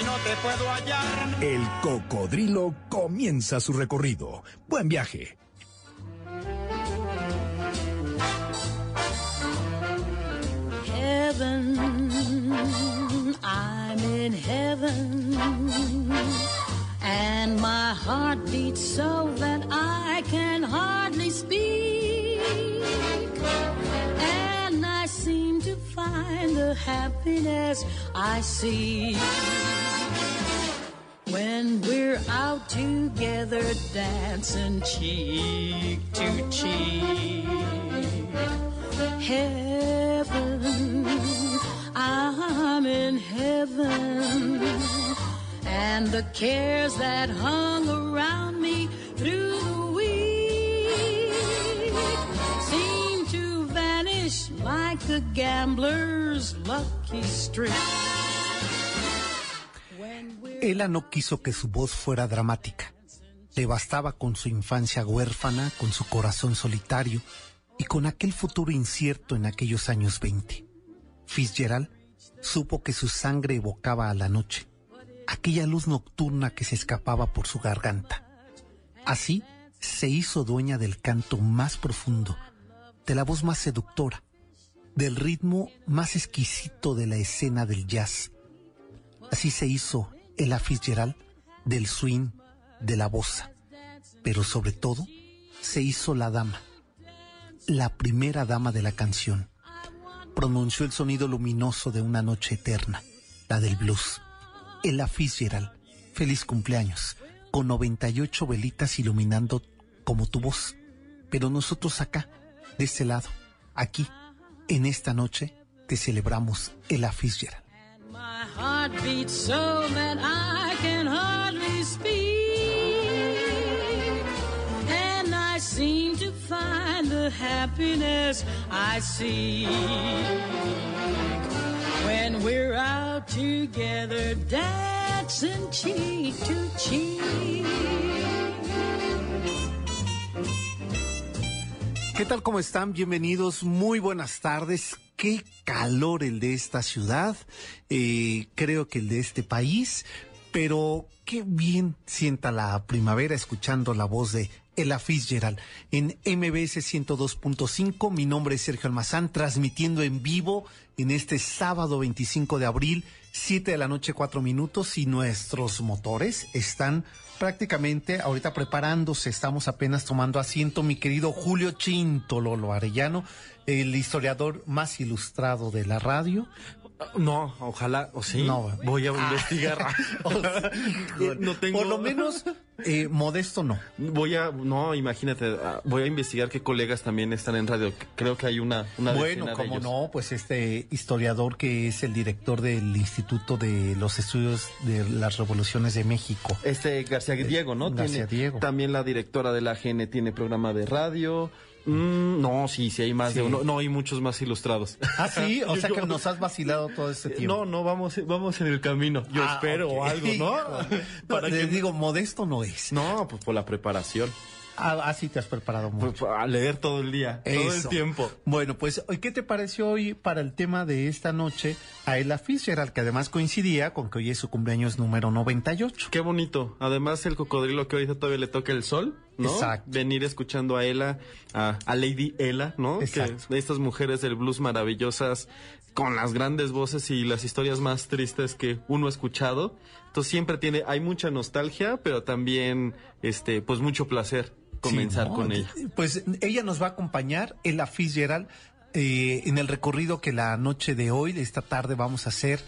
y no te puedo hallar. El Cocodrilo comienza su recorrido. Buen viaje. heaven, I'm in heaven, and my heart beats so that I can hardly speak, find the happiness I see. When we're out together dancing cheek to cheek heaven. I'm in heaven. And the cares that hung around me through the like a gambler's lucky we're Ella no quiso que su voz fuera dramática. Le bastaba con su infancia huérfana, con su corazón solitario y con aquel futuro incierto en aquellos años 20. Fitzgerald supo que su sangre evocaba a la noche, aquella luz nocturna que se escapaba por su garganta. Así se hizo dueña del canto más profundo, de la voz más seductora, del ritmo más exquisito de la escena del jazz. Así se hizo Ella Fitzgerald del swing, de la bossa, pero sobre todo se hizo la dama, la primera dama de la canción. Pronunció el sonido luminoso de una noche eterna, la del blues. Ella Fitzgerald, feliz cumpleaños, con 98 velitas iluminando como tu voz. Pero nosotros acá, de este lado, aquí, en esta noche, te celebramos Ella Fitzgerald. Happiness I seek. When we're out together dancing cheek to cheek. ¿Qué tal? ¿Cómo están? Bienvenidos. Muy buenas tardes. Qué calor el de esta ciudad. eh, creo que el de este país. Pero qué bien sienta la primavera escuchando la voz de Ella Fitzgerald en MBS 102.5. Mi nombre es Sergio Almazán, transmitiendo en vivo en este sábado 25 de abril, 7 de la noche, 4 minutos. Y nuestros motores están prácticamente ahorita preparándose, estamos apenas tomando asiento, mi querido Julio Chinto Lolo Arellano, el historiador más ilustrado de la radio. No, ojalá, o sí. No. voy a investigar. no tengo. Por lo menos, eh, modesto no. Voy a, no, imagínate, ah, voy a investigar qué colegas también están en radio. Creo que hay una, una Bueno, como no, pues este historiador que es el director del Instituto de los Estudios de las Revoluciones de México. Este García Diego, ¿no? García Tiene- Diego. También la directora de la AGN tiene programa de radio. Mm, no, sí, sí hay más Sí. de uno. No, hay muchos más ilustrados. Ah, sí, o sea que nos has vacilado todo este tiempo. No, no, vamos, vamos en el camino. Yo Ah, espero ok. o algo, ¿no? No, Para les que- digo, modesto no es. No, pues por la preparación. Ah, así te has preparado mucho. Pues, a leer todo el día, todo el tiempo. Bueno, pues, ¿hoy ¿qué te pareció hoy para el tema de esta noche a Ella Fitzgerald, que además coincidía con que hoy es su cumpleaños número 98? Qué bonito. Además, el cocodrilo que ahorita todavía le toca el sol, ¿no? Exacto. Venir escuchando a Ella, a, a Lady Ella, ¿no? Exacto. Que estas mujeres del blues maravillosas, con las grandes voces y las historias más tristes que uno ha escuchado. Entonces siempre tiene, hay mucha nostalgia, pero también, este, pues mucho placer comenzar Sí, ¿no? con ella. Pues ella nos va a acompañar, Ella Fitzgerald, eh, en el recorrido que la noche de hoy, esta tarde, vamos a hacer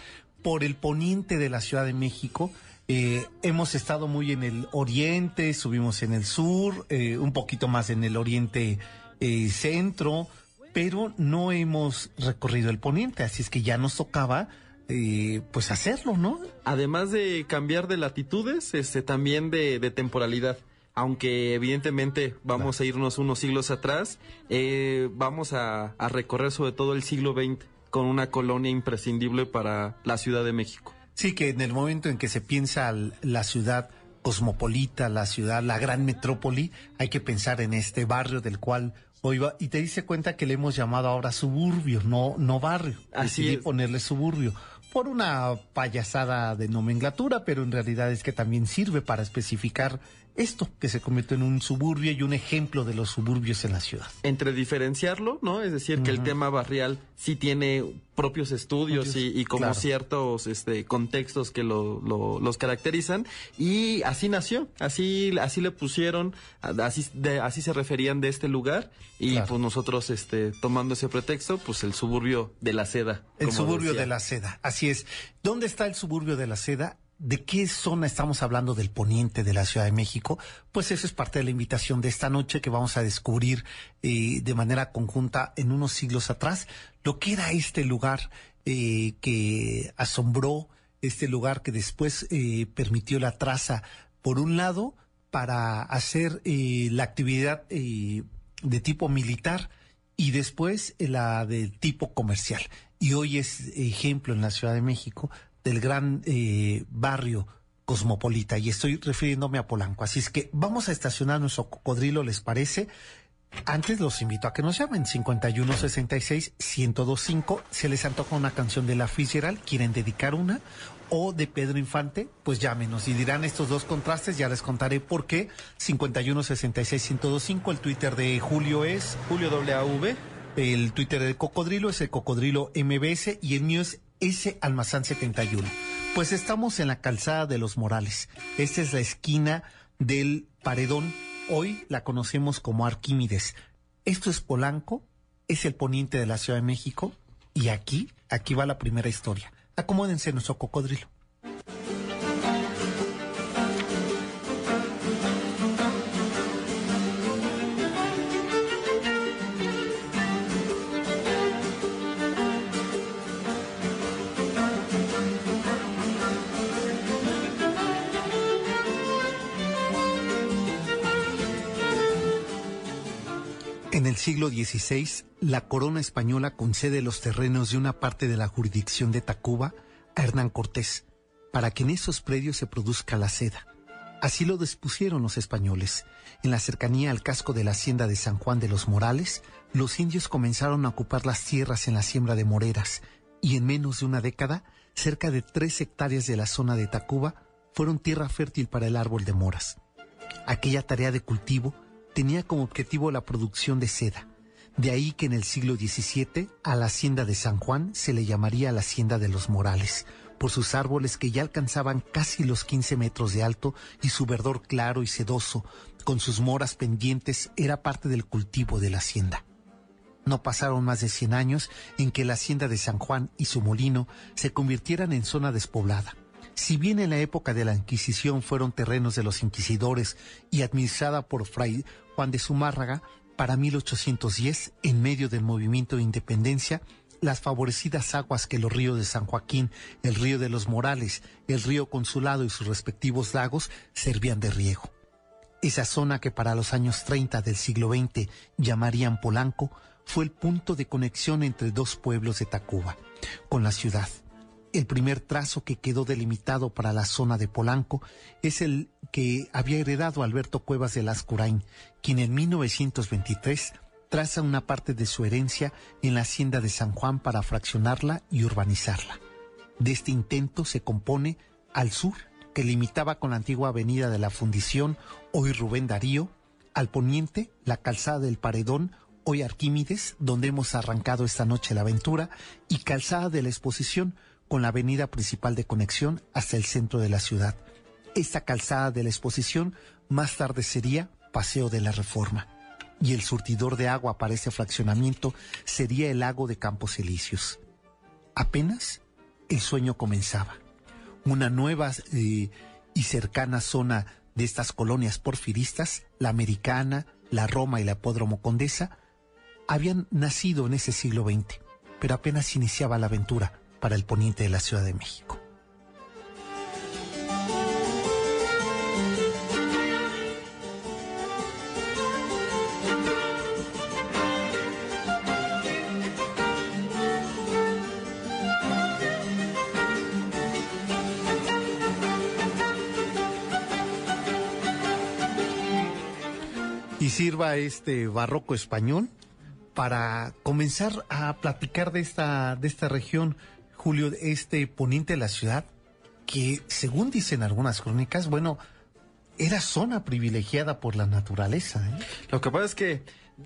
por el poniente de la Ciudad de México. Eh, hemos estado muy en el oriente, subimos en el sur, eh, un poquito más en el oriente eh, centro, pero no hemos recorrido el poniente, así es que ya nos tocaba eh, pues hacerlo, ¿no? Además de cambiar de latitudes, este, también de, de temporalidad aunque evidentemente vamos a irnos unos siglos atrás, eh, vamos a, a, recorrer sobre todo el siglo XX con una colonia imprescindible para la Ciudad de México. Sí, que en el momento en que se piensa la ciudad cosmopolita, la ciudad, la gran metrópoli, hay que pensar en este barrio del cual hoy va, y te dice cuenta que le hemos llamado ahora suburbio, no, no barrio. Así Decidí es. ponerle suburbio por una payasada de nomenclatura, pero en realidad es que también sirve para especificar esto, que se convirtió en un suburbio y un ejemplo de los suburbios en la ciudad. Entre diferenciarlo, ¿no? Es decir, que el tema barrial sí tiene propios estudios y, y, como claro. ciertos este, contextos que lo, lo, los caracterizan. Y así nació, así, así le pusieron, así, de, así se referían de este lugar. Y Claro. pues nosotros, este, tomando ese pretexto, pues el suburbio de la seda. El suburbio decía. de la seda, así es. ¿Dónde está el suburbio de la seda? ¿De qué zona estamos hablando del poniente de la Ciudad de México? Pues eso es parte de la invitación de esta noche que vamos a descubrir eh, de manera conjunta en unos siglos atrás lo que era este lugar eh, que asombró, este lugar que después eh, permitió la traza, por un lado, para hacer eh, la actividad eh, de tipo militar y después la de tipo comercial. Y hoy es ejemplo en la Ciudad de México del gran eh, barrio cosmopolita y estoy refiriéndome a Polanco. Así es que vamos a estacionar nuestro cocodrilo, ¿les parece? Antes los invito a que nos llamen 5166-1025. Se les antoja una canción de la Fitzgerald, quieren dedicar una, o de Pedro Infante, pues llámenos y dirán estos dos contrastes, ya les contaré por qué. 5166-1025, el Twitter de Julio es Julio WAV. el Twitter del Cocodrilo es el Cocodrilo MBS y el mío es S Almazán 71. Pues estamos en la calzada de los Morales. Esta es la esquina del Paredón. Hoy la conocemos como Arquímedes. Esto es Polanco, es el poniente de la Ciudad de México y aquí, aquí va la primera historia. Acomódense nuestro cocodrilo. Siglo XVI, la corona española concede los terrenos de una parte de la jurisdicción de Tacuba a Hernán Cortés, para que en esos predios se produzca la seda. Así lo dispusieron los españoles. En la cercanía al casco de la hacienda de San Juan de los Morales, los indios comenzaron a ocupar las tierras en la siembra de moreras, y en menos de una década, cerca de tres hectáreas de la zona de Tacuba fueron tierra fértil para el árbol de moras. Aquella tarea de cultivo tenía como objetivo la producción de seda. De ahí que en el siglo XVII a la hacienda de San Juan se le llamaría la hacienda de los Morales, por sus árboles que ya alcanzaban casi los 15 metros de alto y su verdor claro y sedoso, con sus moras pendientes, era parte del cultivo de la hacienda. No pasaron más de 100 años en que la hacienda de San Juan y su molino se convirtieran en zona despoblada. Si bien en la época de la Inquisición fueron terrenos de los inquisidores y administrada por Fray Juan de Zumárraga, para 1810, en medio del movimiento de independencia, las favorecidas aguas que los ríos de San Joaquín, el río de los Morales, el río Consulado y sus respectivos lagos servían de riego. Esa zona que para los años 30 del siglo XX llamarían Polanco fue el punto de conexión entre dos pueblos de Tacuba, con la ciudad. El primer trazo que quedó delimitado para la zona de Polanco es el que había heredado Alberto Cuevas de Lascurain, quien en 1923 traza una parte de su herencia en la hacienda de San Juan para fraccionarla y urbanizarla. De este intento se compone al sur, que limitaba con la antigua avenida de la Fundición, hoy Rubén Darío, al poniente, la calzada del Paredón, hoy Arquímedes, donde hemos arrancado esta noche la aventura, y calzada de la Exposición, con la avenida principal de conexión hasta el centro de la ciudad. Esta calzada de la Exposición más tarde sería Paseo de la Reforma. Y el surtidor de agua para ese fraccionamiento sería el lago de Campos Elíseos. Apenas el sueño comenzaba. Una nueva eh, y cercana zona de estas colonias porfiristas, la americana, la Roma y la Apódromo Condesa, habían nacido en ese siglo XX, pero apenas iniciaba la aventura. Para el poniente de la Ciudad de México. y sirva este barroco español para comenzar a platicar de esta, de esta región, Julio, este poniente de la ciudad, que según dicen algunas crónicas, bueno, era zona privilegiada por la naturaleza. ¿eh? Lo que pasa es que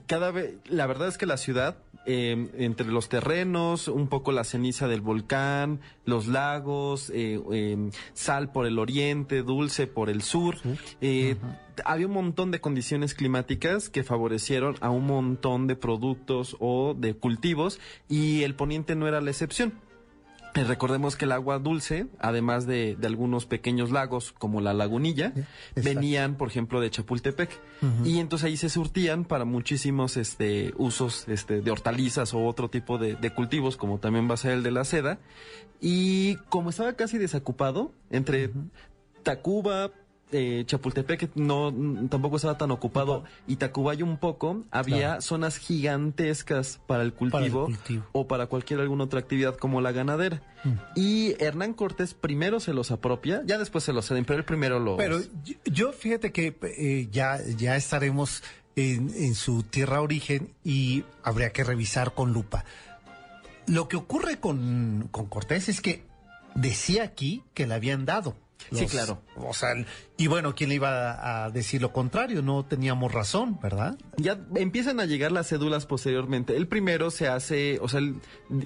cada vez, la verdad es que la ciudad, eh, entre los terrenos, un poco la ceniza del volcán, los lagos, eh, eh, sal por el oriente, dulce por el sur, eh, había un montón de condiciones climáticas que favorecieron a un montón de productos o de cultivos y el poniente no era la excepción. Eh, Recordemos que el agua dulce, además de, de algunos pequeños lagos como la lagunilla, exacto. venían, por ejemplo, de Chapultepec. Y entonces ahí se surtían para muchísimos este, usos este, de hortalizas o otro tipo de, de cultivos, como también va a ser el de la seda. Y como estaba casi desocupado, entre Tacuba, eh, Chapultepec no tampoco estaba tan ocupado y Tacubaya un poco, había Claro. zonas gigantescas para el Para el cultivo, cultivo. o para cualquier alguna otra actividad como la ganadera. Mm. Y Hernán Cortés primero se los apropia, ya después se los ceden, pero él primero los... Pero yo, yo fíjate que eh, ya, ya estaremos en, en su tierra origen y habría que revisar con lupa. Lo que ocurre con, con Cortés es que decía aquí que le habían dado. Sí, claro. O sea, y bueno, ¿quién le iba a, decir lo contrario? No teníamos razón, ¿verdad? Ya empiezan a llegar las cédulas posteriormente. El primero se hace, o sea, él,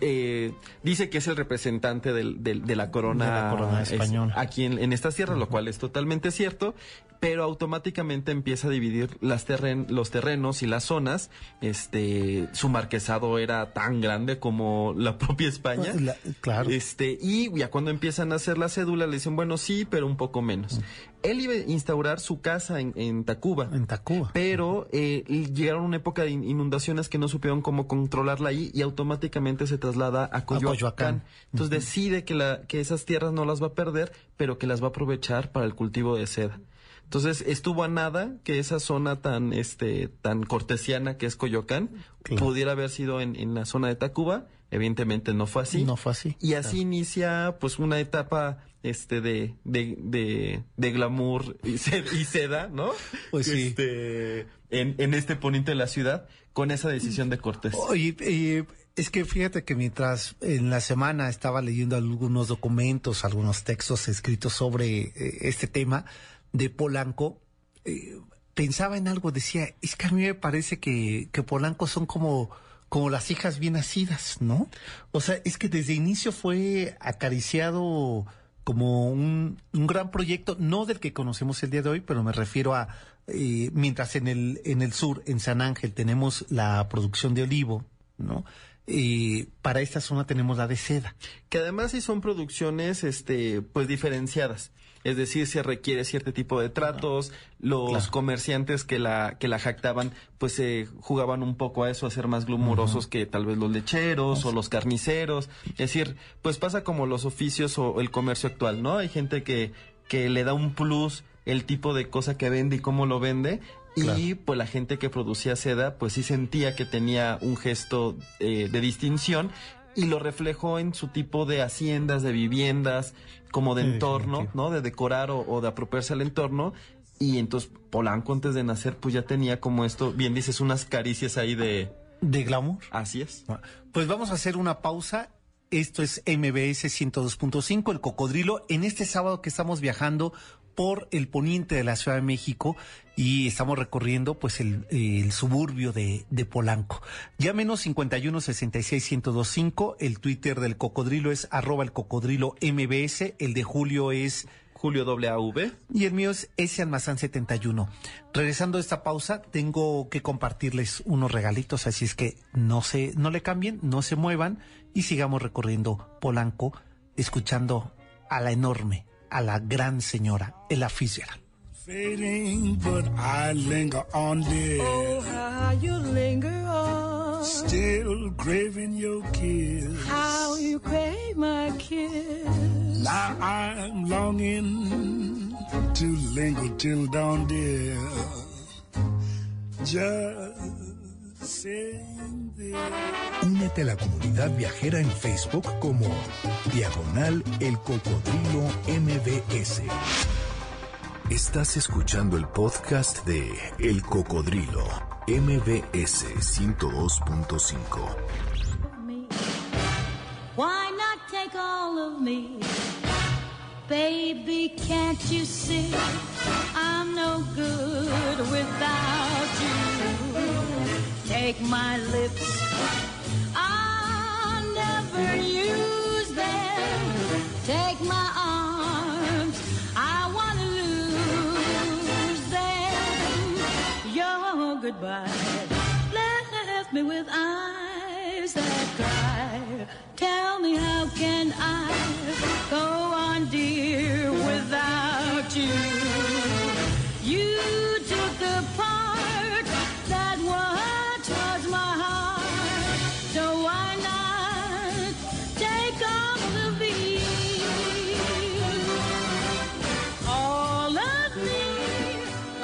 eh, dice que es el representante del- del- de la corona, De la corona es- española. aquí en, en estas tierras, lo cual es totalmente cierto, pero automáticamente empieza a dividir las terren, los terrenos y las zonas. Este, su marquesado era tan grande como la propia España. La- claro. Este, y ya cuando empiezan a hacer la cédula le dicen, bueno, sí, pero un poco menos. Él iba a instaurar su casa en, en Tacuba. En Tacuba. Pero eh, llegaron una época de in- inundaciones que no supieron cómo controlarla ahí y automáticamente se traslada a Coyoacán. Coyoacán. Entonces decide que, la, que esas tierras no las va a perder, pero que las va a aprovechar para el cultivo de seda. Entonces estuvo a nada que esa zona tan, este, tan cortesiana que es Coyoacán Claro. pudiera haber sido en, en la zona de Tacuba. Evidentemente no fue así. No fue así. Y así inicia pues una etapa este de, de, de, de glamour y seda, y seda, ¿no? Pues sí. Este, en, en este poniente de la ciudad con esa decisión de Cortés. Oye, eh, es que fíjate que mientras en la semana estaba leyendo algunos documentos, algunos textos escritos sobre eh, este tema de Polanco, eh, pensaba en algo, decía, es que a mí me parece que, que Polanco son como, como las hijas bien nacidas, ¿no? O sea, es que desde inicio fue acariciado como un, un gran proyecto, no del que conocemos el día de hoy, pero me refiero a, eh, mientras en el, en el sur, en San Ángel, tenemos la producción de olivo, ¿no? Eh, para esta zona tenemos la de seda. Que además sí son producciones este pues diferenciadas. Es decir, se requiere cierto tipo de tratos. Los Claro. comerciantes que la, que la jactaban, pues se jugaban un poco a eso, a ser más glamurosos que tal vez los lecheros o los carniceros. Es decir, pues pasa como los oficios o el comercio actual, ¿no? Hay gente que, que le da un plus el tipo de cosa que vende y cómo lo vende. Y pues la gente que producía seda, pues sí sentía que tenía un gesto eh, de distinción y lo reflejó en su tipo de haciendas, de viviendas, como de Sí, entorno, definitivo. ¿no? De decorar o, o de apropiarse al entorno. Y entonces Polanco antes de nacer, pues ya tenía como esto, bien dices, unas caricias ahí de... De glamour. Así es. Pues vamos a hacer una pausa. Esto es MBS 102.5, el cocodrilo, en este sábado que estamos viajando por el poniente de la Ciudad de México y estamos recorriendo pues el, el suburbio de, de Polanco. Llámenos 51 66 1025, el Twitter del cocodrilo es arroba el cocodrilo MBS, el de Julio es Julio WAV. y el mío es ese almazán 71. Regresando a esta pausa, tengo que compartirles unos regalitos, así es que no se, no le cambien, no se muevan y sigamos recorriendo Polanco, escuchando a la enorme, a la gran señora Ella Fitzgerald. Fading, but I linger on, dear. Oh, how you linger on. Still craving your kiss. How you crave my kiss. Now I'm longing to linger till dawn, dear. Just saying this. Únete a la comunidad viajera en Facebook como Diagonal El Cocodrilo MBS. Estás escuchando el podcast de El Cocodrilo MBS 102.5. me. Why not take all of me? Baby, can't you see I'm no good without you? Take my lips, I'll never use them. Take my goodbye left me with eyes that cry. Tell me how can I go on, dear, without you?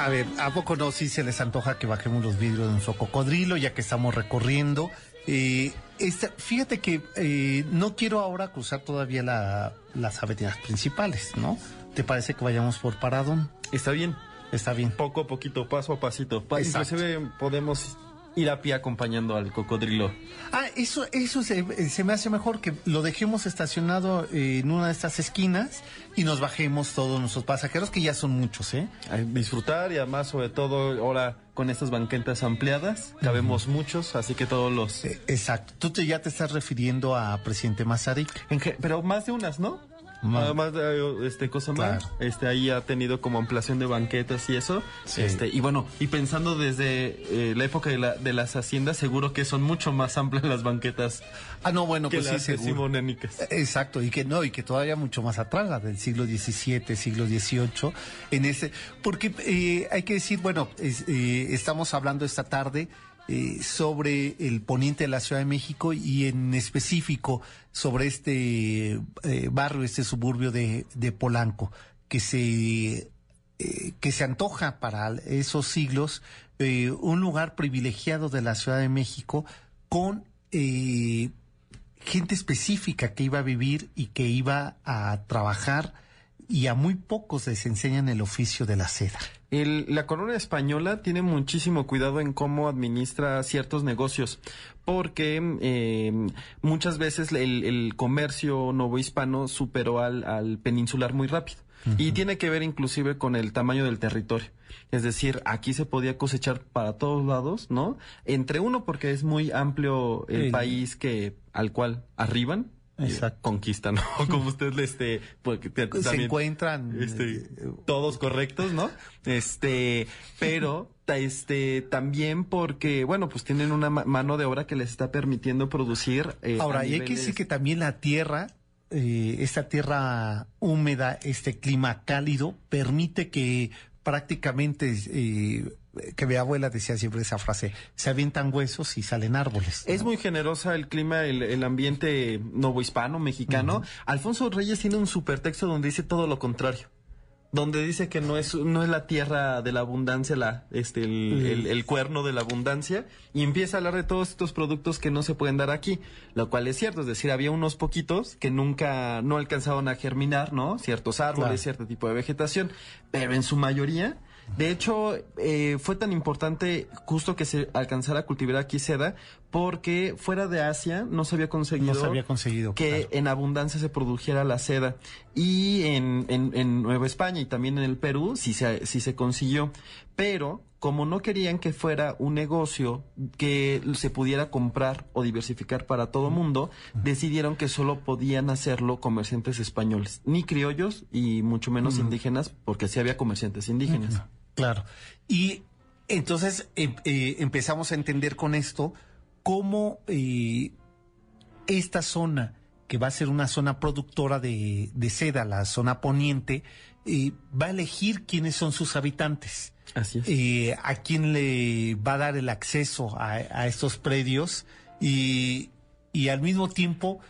A ver, ¿a poco no sí se les antoja que bajemos los vidrios de nuestro cocodrilo ya que estamos recorriendo? Eh, esta- fíjate que eh, no quiero ahora cruzar todavía la- las avenidas principales, ¿no? ¿Te parece que vayamos por Paradón? Está bien, Está bien. poco a poquito, paso a pasito. Pa- Exacto. Inclusive podemos ir a pie acompañando al cocodrilo. Ah, eso, eso se, se me hace mejor que lo dejemos estacionado eh, en una de estas esquinas y nos bajemos todos nuestros pasajeros, que ya son muchos, ¿eh? A disfrutar y además sobre todo ahora con estas banquetas ampliadas, cabemos muchos, así que todos los... Eh, Exacto. Tú te, ya te estás refiriendo a presidente Mazarik. En pero más de unas, ¿no? Más. Además de este cosa más, Claro. este ahí ha tenido como ampliación de banquetas y eso. Sí. Este, y bueno, y pensando desde eh, la época de, la- de las haciendas, seguro que son mucho más amplias las banquetas Ah, no, bueno, que pues sí, las seguro. decimonénicas. Exacto, y que no, y que todavía mucho más atrás, del siglo XVII, siglo XVIII, en ese, porque eh, hay que decir, bueno, es, eh, estamos hablando esta tarde eh, sobre el poniente de la Ciudad de México y en específico sobre este eh, barrio, este suburbio de, de Polanco, que se eh, que se antoja para esos siglos eh, un lugar privilegiado de la Ciudad de México con gente específica que iba a vivir y que iba a trabajar y a muy pocos les enseñan el oficio de la seda. El- la corona española tiene muchísimo cuidado en cómo administra ciertos negocios, porque eh, muchas veces el, el comercio novohispano superó al, al peninsular muy rápido. Y tiene que ver inclusive con el tamaño del territorio. Es decir, aquí se podía cosechar para todos lados, ¿no? Entre uno, porque es muy amplio el país que al cual arriban, Exacto. conquistan, ¿no? Como usted este, porque te- Se encuentran este, eh, todos correctos, ¿no? Este, pero este también porque bueno, pues tienen una ma- mano de obra que les está permitiendo producir eh, Ahora, y hay que decir que también la tierra, eh, esta tierra húmeda, este clima cálido, permite que prácticamente, eh, que mi abuela decía siempre esa frase, se avientan huesos y salen árboles. es muy generosa el clima, el, el ambiente novohispano, mexicano. Alfonso Reyes tiene un supertexto donde dice todo lo contrario. Donde dice que no es, no es la tierra de la abundancia, la, este, el, el- el cuerno de la abundancia, y empieza a hablar de todos estos productos que no se pueden dar aquí, lo cual es cierto, es decir, había unos poquitos que nunca, no alcanzaban a germinar, ¿no? Ciertos árboles, Claro. cierto tipo de vegetación, pero en su mayoría, de hecho, eh, fue tan importante justo que se alcanzara a cultivar aquí seda, porque fuera de Asia no se había conseguido No se había conseguido, que claro. en abundancia se produjera la seda. Y en, en, en Nueva España y también en el Perú sí se, sí se consiguió. Pero como no querían que fuera un negocio que se pudiera comprar o diversificar para todo mundo, decidieron que solo podían hacerlo comerciantes españoles, ni criollos y mucho menos indígenas, porque sí había comerciantes indígenas. Claro. Y entonces em- eh, empezamos a entender con esto cómo eh, esta zona, que va a ser una zona productora de, de seda, la zona poniente, eh, va a elegir quiénes son sus habitantes. Así es. eh, a quién le va a dar el acceso a, a estos predios y, y al mismo tiempo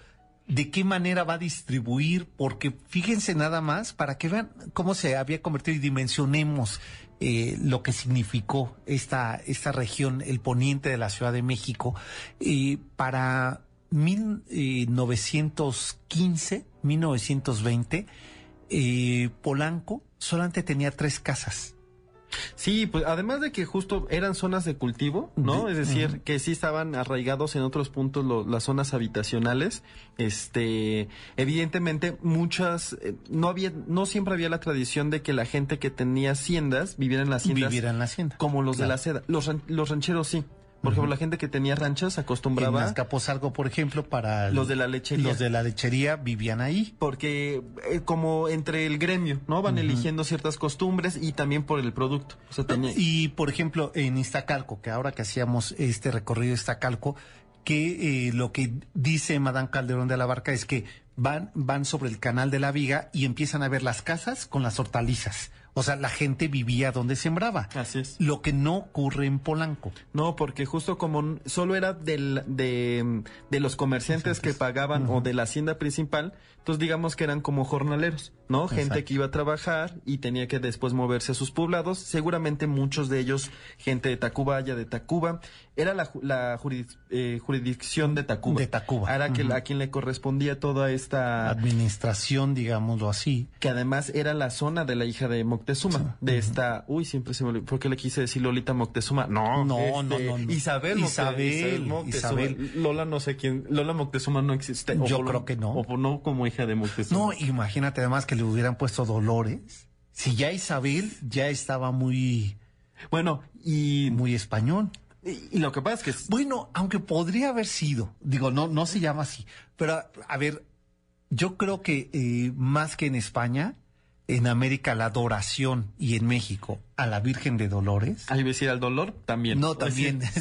de qué manera va a distribuir, porque fíjense nada más para que vean cómo se había convertido y dimensionemos eh, lo que significó esta, esta región, el poniente de la Ciudad de México, y para 1915, 1920, eh, Polanco solamente tenía tres casas. Sí, pues además de que justo eran zonas de cultivo, ¿no? Es decir, que sí estaban arraigados en otros puntos lo- las zonas habitacionales. Este, evidentemente muchas, eh, no había, no siempre había la tradición de que la gente que tenía haciendas viviera en las haciendas Viviera en la hacienda. como los de la seda. Los, los rancheros sí. Por ejemplo, la gente que tenía ranchas En acostumbraba Azcapotzalco, por ejemplo, para el- los de la lechería. Los de la lechería vivían ahí. porque eh, como entre el gremio, ¿no? Van eligiendo ciertas costumbres y también por el producto. O sea, tenía- Y por ejemplo, en Iztacalco, que ahora que hacíamos este recorrido de Iztacalco, que eh, lo que dice Madame Calderón de la Barca es que van, van sobre el canal de la Viga y empiezan a ver las casas con las hortalizas. O sea, la gente vivía donde sembraba. Así es. Lo que no ocurre en Polanco. No, porque justo como solo era del, de, de los comerciantes que pagaban o de la hacienda principal, entonces digamos que eran como jornaleros, ¿no? Gente que iba a trabajar y tenía que después moverse a sus poblados, seguramente muchos de ellos gente de Tacubaya, de Tacuba, era la, la juris- eh, jurisdicción de Tacuba. De Tacuba. Era que, a quien le correspondía toda esta... Administración, digámoslo así. que además era la zona de la hija de Moctezuma, de esta, uy, siempre se me olvidó, ¿por qué le quise decir Lolita Moctezuma? No, No, este, no, no, no. Isabel, Isabel, Moctezuma. Isabel. Lola no sé quién, Lola Moctezuma no existe. Yo creo que no. O no como hija de Moctezuma. No, imagínate además que le hubieran puesto Dolores. Si ya Isabel ya estaba muy, Bueno, y, muy español. y, y lo que pasa es que es- Bueno, aunque podría haber sido, digo, no, no se llama así, pero a, a ver, yo creo que eh, más que en España, en América la adoración y en México a la Virgen de Dolores. Ahí decir al dolor también. No, también, Sí, sí,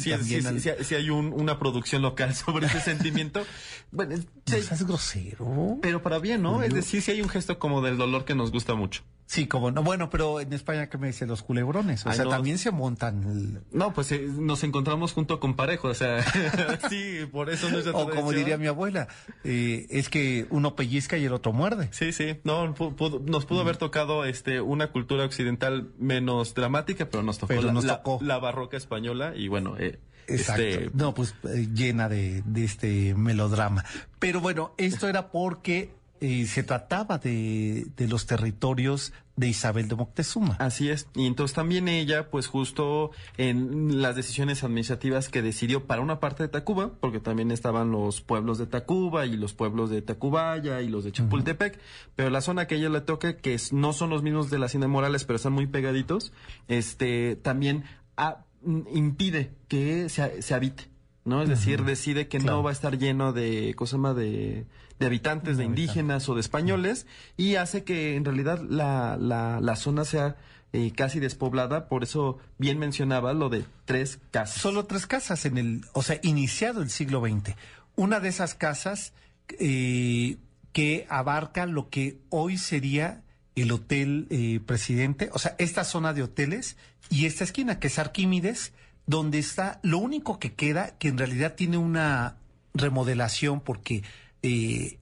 sí, al- sí hay un- una producción local sobre ese sentimiento. Bueno, es- grosero. pero para bien, ¿no? Es decir, sí hay un gesto como del dolor que nos gusta mucho. Sí, como no. Bueno, pero en España, ¿qué me dicen los culebrones? O Ay, sea, no. también se montan. el- No, pues eh, nos encontramos junto con parejo, o sea, sí, por eso no es o como diría mi abuela, eh, es que uno pellizca y el otro muerde. Sí, sí, no, pudo- nos pudo haber tocado este una cultura occidental menos dramática, pero nos tocó, Pero la, nos tocó. la barroca española y bueno, eh, Exacto. este, No, pues llena de, de este melodrama. Pero bueno, esto era porque eh, se trataba de, de los territorios de Isabel de Moctezuma. Así es. Y entonces también ella, pues justo en las decisiones administrativas que decidió para una parte de Tacuba, porque también estaban los pueblos de Tacuba y los pueblos de Tacubaya y los de Chapultepec, pero la zona que ella le toca, que es- no son los mismos de la Hacienda Morales, pero están muy pegaditos, este, también ah, impide que se, se habite. ¿No? Es decir, decide que Claro. no va a estar lleno de, ¿cómo se llama? De, de habitantes, de indígenas o de españoles, y hace que en realidad la, la, la zona sea eh, casi despoblada, por eso bien mencionaba lo de tres casas. Solo tres casas en el, o sea, iniciado el siglo XX. Una de esas casas eh, que abarca lo que hoy sería el hotel eh, presidente, o sea, esta zona de hoteles y esta esquina que es Arquímedes, donde está lo único que queda, que en realidad tiene una remodelación porque eh,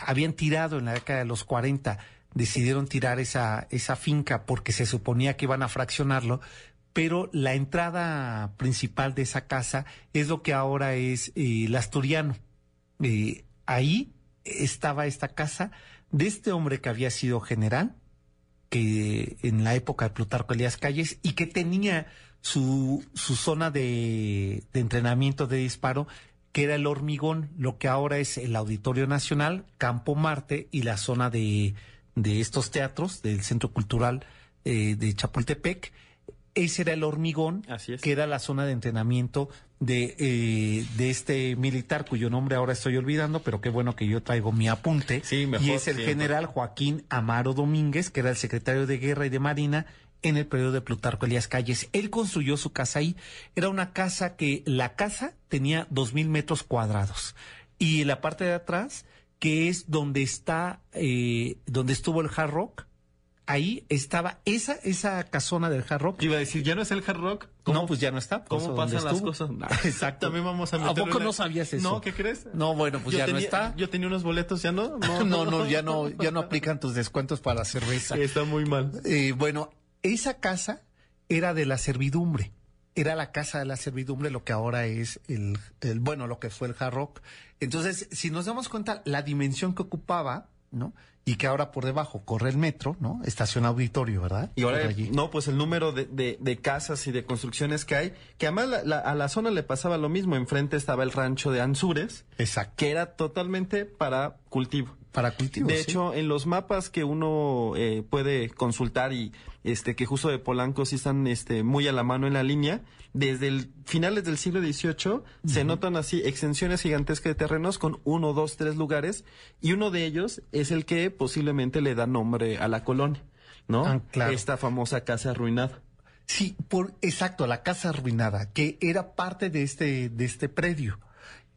habían tirado en la década de los 40, decidieron tirar esa, esa finca porque se suponía que iban a fraccionarlo, pero la entrada principal de esa casa es lo que ahora es eh, el Asturiano. Eh, ahí estaba esta casa de este hombre que había sido general, que en la época de Plutarco Elías Calles, y que tenía su, su zona de, de entrenamiento de disparo, que era el hormigón, lo que ahora es el Auditorio Nacional, Campo Marte y la zona de, de estos teatros del Centro Cultural eh, de Chapultepec. Ese era el hormigón, Así es. que era la zona de entrenamiento de, eh, de este militar, cuyo nombre ahora estoy olvidando, pero qué bueno que yo traigo mi apunte. Sí, mejor y es el siempre. general Joaquín Amaro Domínguez, que era el secretario de Guerra y de Marina en el periodo de Plutarco Elías Calles. Él construyó su casa ahí. Era una casa que la casa tenía dos mil metros cuadrados. Y en la parte de atrás, que es donde está, eh, donde estuvo el Hard Rock, ahí estaba esa, esa casona del Hard Rock. Iba a decir, ¿ya no es el hard rock? No, pues ya no está. por ¿Cómo pasan las cosas? No. Exacto. También vamos a ¿A meterle poco una- no sabías eso? No, ¿qué crees? No, bueno, pues Yo ya no está. Yo tenía unos boletos, ¿ya no? No, No, no, ya no, ya no aplican tus descuentos para la cerveza. Está muy mal. Eh, bueno, esa casa era de la servidumbre. Era la casa de la servidumbre, lo que ahora es el, el- bueno, lo que fue el Hard Rock. Entonces, si nos damos cuenta, la dimensión que ocupaba, ¿no? Y que ahora por debajo corre el metro, ¿no? Estación auditorio, ¿verdad? Y ahora, allí. no, pues el número de, de- de casas y de construcciones que hay, que además la- la- a la zona le pasaba lo mismo. Enfrente estaba el rancho de Anzures, Exacto. que era totalmente para cultivo. Para cultivos. De sí. hecho, en los mapas que uno eh, puede consultar y este que justo de Polanco sí están este, muy a la mano en la línea, desde el finales del siglo XVIII se notan así extensiones gigantescas de terrenos con uno, dos, tres lugares y uno de ellos es el que posiblemente le da nombre a la colonia, ¿no? Ah, claro. Esta famosa casa arruinada. Sí, por exacto, la casa arruinada, que era parte de este, de este predio.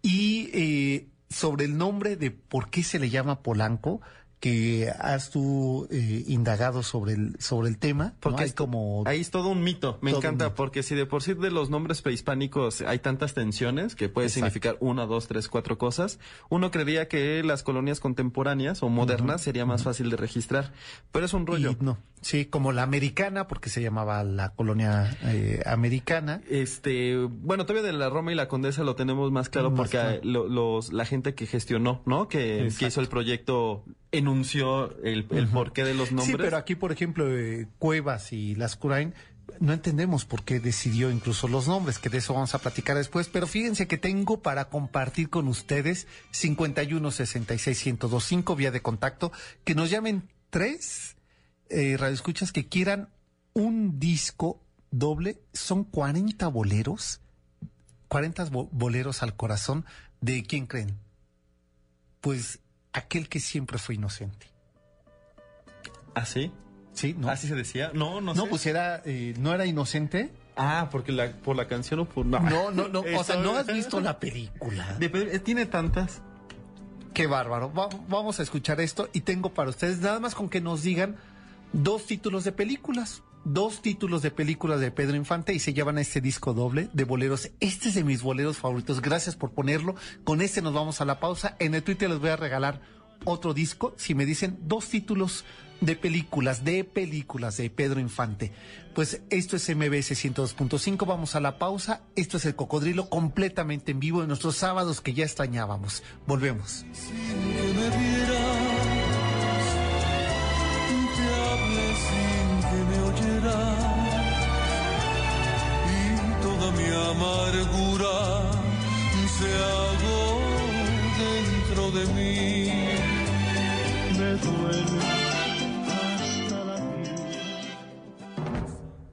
Y eh, sobre el nombre de por qué se le llama Polanco, que has tú eh, indagado sobre el, sobre el tema, Porque es como Ahí es todo un mito. Me Todo encanta porque si de por sí de los nombres prehispánicos hay tantas tensiones que puede Exacto. significar una, dos, tres, cuatro cosas, uno creería que las colonias contemporáneas o modernas sería más fácil de registrar. Pero es un rollo. y no, sí, como la americana, porque se llamaba la colonia eh, americana. Este, bueno, todavía de la Roma y la Condesa lo tenemos más claro Más porque claro. lo- los, la gente que gestionó, ¿no? Que hizo el proyecto enunció el, el porqué de los nombres. Sí, pero aquí, por ejemplo, eh, Cuevas y Lascurain, no entendemos por qué decidió incluso los nombres, que de eso vamos a platicar después, pero fíjense que tengo para compartir con ustedes 51 66 1025 vía de contacto, que nos llamen tres eh, radioescuchas que quieran un disco doble, son 40 boleros, 40 bo- boleros al corazón, ¿de quién creen? Pues aquel que siempre fue inocente. ¿Así? Sí, ¿no? ¿Así se decía? No, no, No, sé. pues era, eh, no era inocente. Ah, porque la, por la canción o por... No, No, no, no. O sea, no has visto la película. De eh, tiene tantas. Qué bárbaro. Va- vamos a escuchar esto y tengo para ustedes nada más con que nos digan dos títulos de películas. Dos títulos de películas de Pedro Infante y se llevan este disco doble de boleros. Este es de mis boleros favoritos. Gracias por ponerlo. Con este nos vamos a la pausa. En el Twitter les voy a regalar otro disco si me dicen dos títulos de películas, de películas de Pedro Infante. Pues esto es MBS 102.5, vamos a la pausa. Esto es el cocodrilo completamente en vivo de nuestros sábados que ya extrañábamos. Volvemos.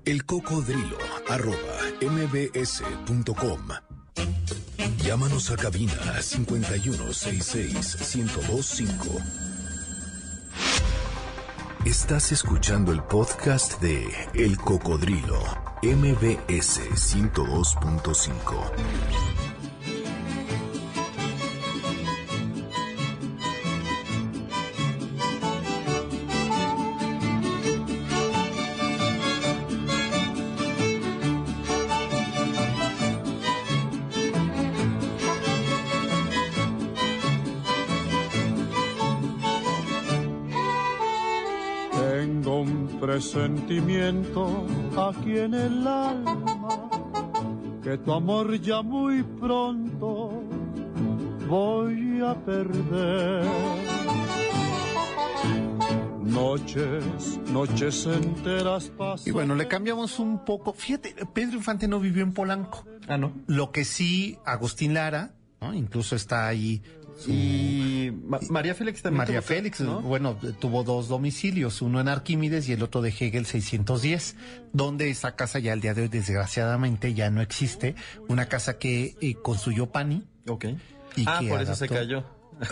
El cocodrilo arroba mbs.com. Llámanos a cabina 5166-1025. Estás escuchando el podcast de El Cocodrilo, MBS 102.5. presentimiento aquí en el alma que tu amor ya muy pronto voy a perder. Noches, noches enteras pasan. Y bueno, le cambiamos un poco. Fíjate, Pedro Infante no vivió en Polanco. Ah, ¿no? Lo que sí, Agustín Lara, ¿no? incluso está ahí. Y Ma- María Félix también. María tuvo- Félix, ¿no? bueno, tuvo dos domicilios, uno en Arquímedes y el otro de Hegel 610, donde esa casa ya al día de hoy desgraciadamente ya no existe, una casa que eh, construyó Pani. Ok. Y ah, que por eso se cayó.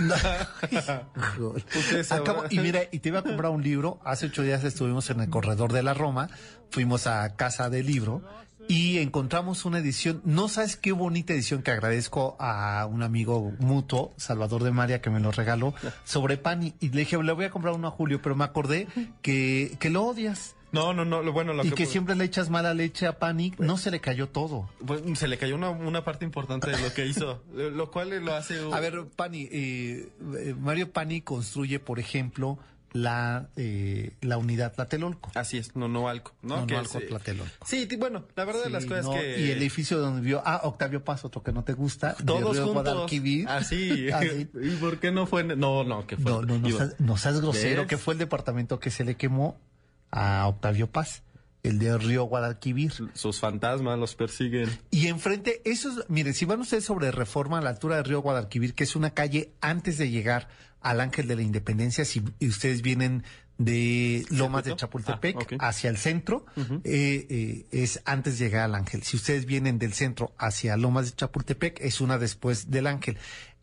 Acabo- y mira, y te iba a comprar un libro, hace ocho días estuvimos en el corredor de la Roma, fuimos a casa del libro y encontramos una edición, no sabes qué bonita edición que agradezco a un amigo mutuo, Salvador de María, que me lo regaló, sobre Pani. Y le dije, le voy a comprar uno a Julio, pero me acordé que, que lo odias. No, no, no, lo bueno, lo y que, que siempre le echas mala leche a Pani, no se le cayó todo. pues, se le cayó una, una parte importante de lo que hizo, lo cual lo hace... A ver, Pani, eh, eh, Mario Pani construye, por ejemplo, la, eh, la unidad Tlatelolco. Así es, no, no alco, ¿no? No, Que no es, Alco eh, Tlatelolco. Sí, bueno, la verdad de las cosas no, que... Y el edificio donde vivió, ah, Octavio Paz, otro que no te gusta, de Todos Río juntos. Guadalquivir. Así. Así. ¿Y por qué no fue? No, no, que fue. No, no, no seas, no seas grosero, ¿Ves? que fue el departamento que se le quemó a Octavio Paz, el de Río Guadalquivir. Sus fantasmas los persiguen. Y enfrente, eso es, miren, si van ustedes sobre Reforma a la altura de Río Guadalquivir, que es una calle antes de llegar al Ángel de la Independencia, si ustedes vienen de Lomas de. Chapultepec Ah, hacia el centro, eh, eh, es antes de llegar al Ángel. Si ustedes vienen del centro hacia Lomas de Chapultepec, es una después del Ángel.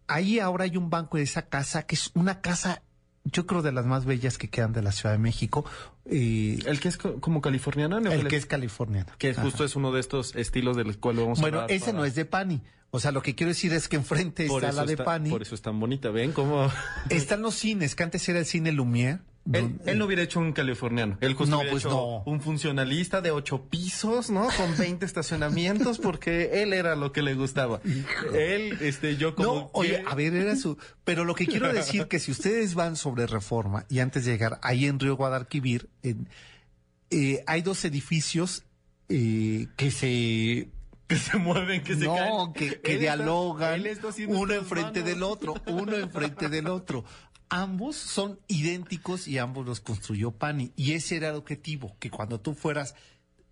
Ahí ahora hay un banco de esa casa, que es una casa, yo creo, de las más bellas que quedan de la Ciudad de México. eh, El que es co- como californiano, ¿no? el que es californiano. Que justo es uno de estos estilos del cual vamos a Bueno, hablar ese para- no es de Pani. O sea, lo que quiero decir es que enfrente Por está la de está- Pani. Por eso es tan bonita. ¿Ven cómo...? Están los cines, que antes era el cine Lumière. Él, no hubiera hecho un californiano. Él justo No, hubiera pues hecho no. un funcionalista de ocho pisos, ¿no? Con 20 estacionamientos, porque él era lo que le gustaba. Él, este, yo como... No, oye, a ver, era su... Pero lo que quiero decir que si ustedes van sobre Reforma y antes de llegar ahí en Río Guadalquivir, en- eh, hay dos edificios eh, que se... que se mueven, que se no, caen. que, que Él dialogan está uno enfrente manos. del otro, uno enfrente del otro. Ambos son idénticos y ambos los construyó Pani. Y ese era el objetivo, que cuando tú fueras,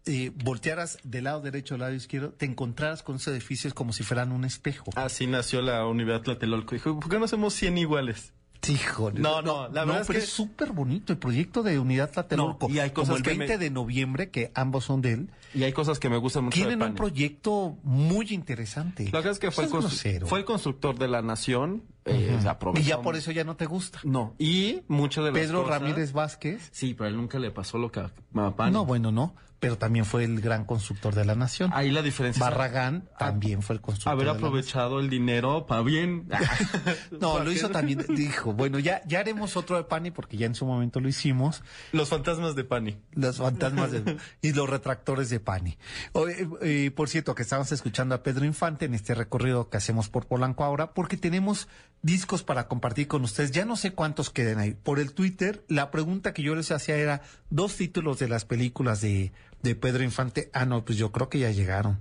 eh, voltearas del lado derecho al lado izquierdo, te encontraras con esos edificios como si fueran un espejo. Así nació la Universidad Tlatelolco. Dijo, ¿por qué no hacemos 100 iguales? Híjole. No, no, la verdad es pero que- es súper bonito el proyecto de Unidad Tlatelolco. No, y hay cosas como el que 20 me- de noviembre, que ambos son de él, Y hay cosas que me gustan mucho de tienen un Pani. proyecto muy interesante. Lo que es que fue el, constru- fue el constructor de la nación. eh, Y aprovechó- ya por eso ya no te gusta. No, y mucho de las Pedro cosas- Ramírez Vázquez. Sí, pero a él nunca le pasó lo que a a Pani. No, bueno, no. Pero también fue el gran constructor de la nación. Ahí la diferencia Barragán también fue el constructor. haber de la aprovechado el dinero para bien. No, lo hizo también. Dijo, bueno, ya, ya haremos otro de Pani porque ya en su momento lo hicimos. Los fantasmas de Pani. Los fantasmas de- y los retractores de Pani. Oye, eh, por cierto, que estamos escuchando a Pedro Infante en este recorrido que hacemos por Polanco ahora, porque tenemos discos para compartir con ustedes. Ya no sé cuántos queden ahí. Por el Twitter, la pregunta que yo les hacía era dos títulos de las películas de, de Pedro Infante. Ah, no, pues yo creo que ya llegaron.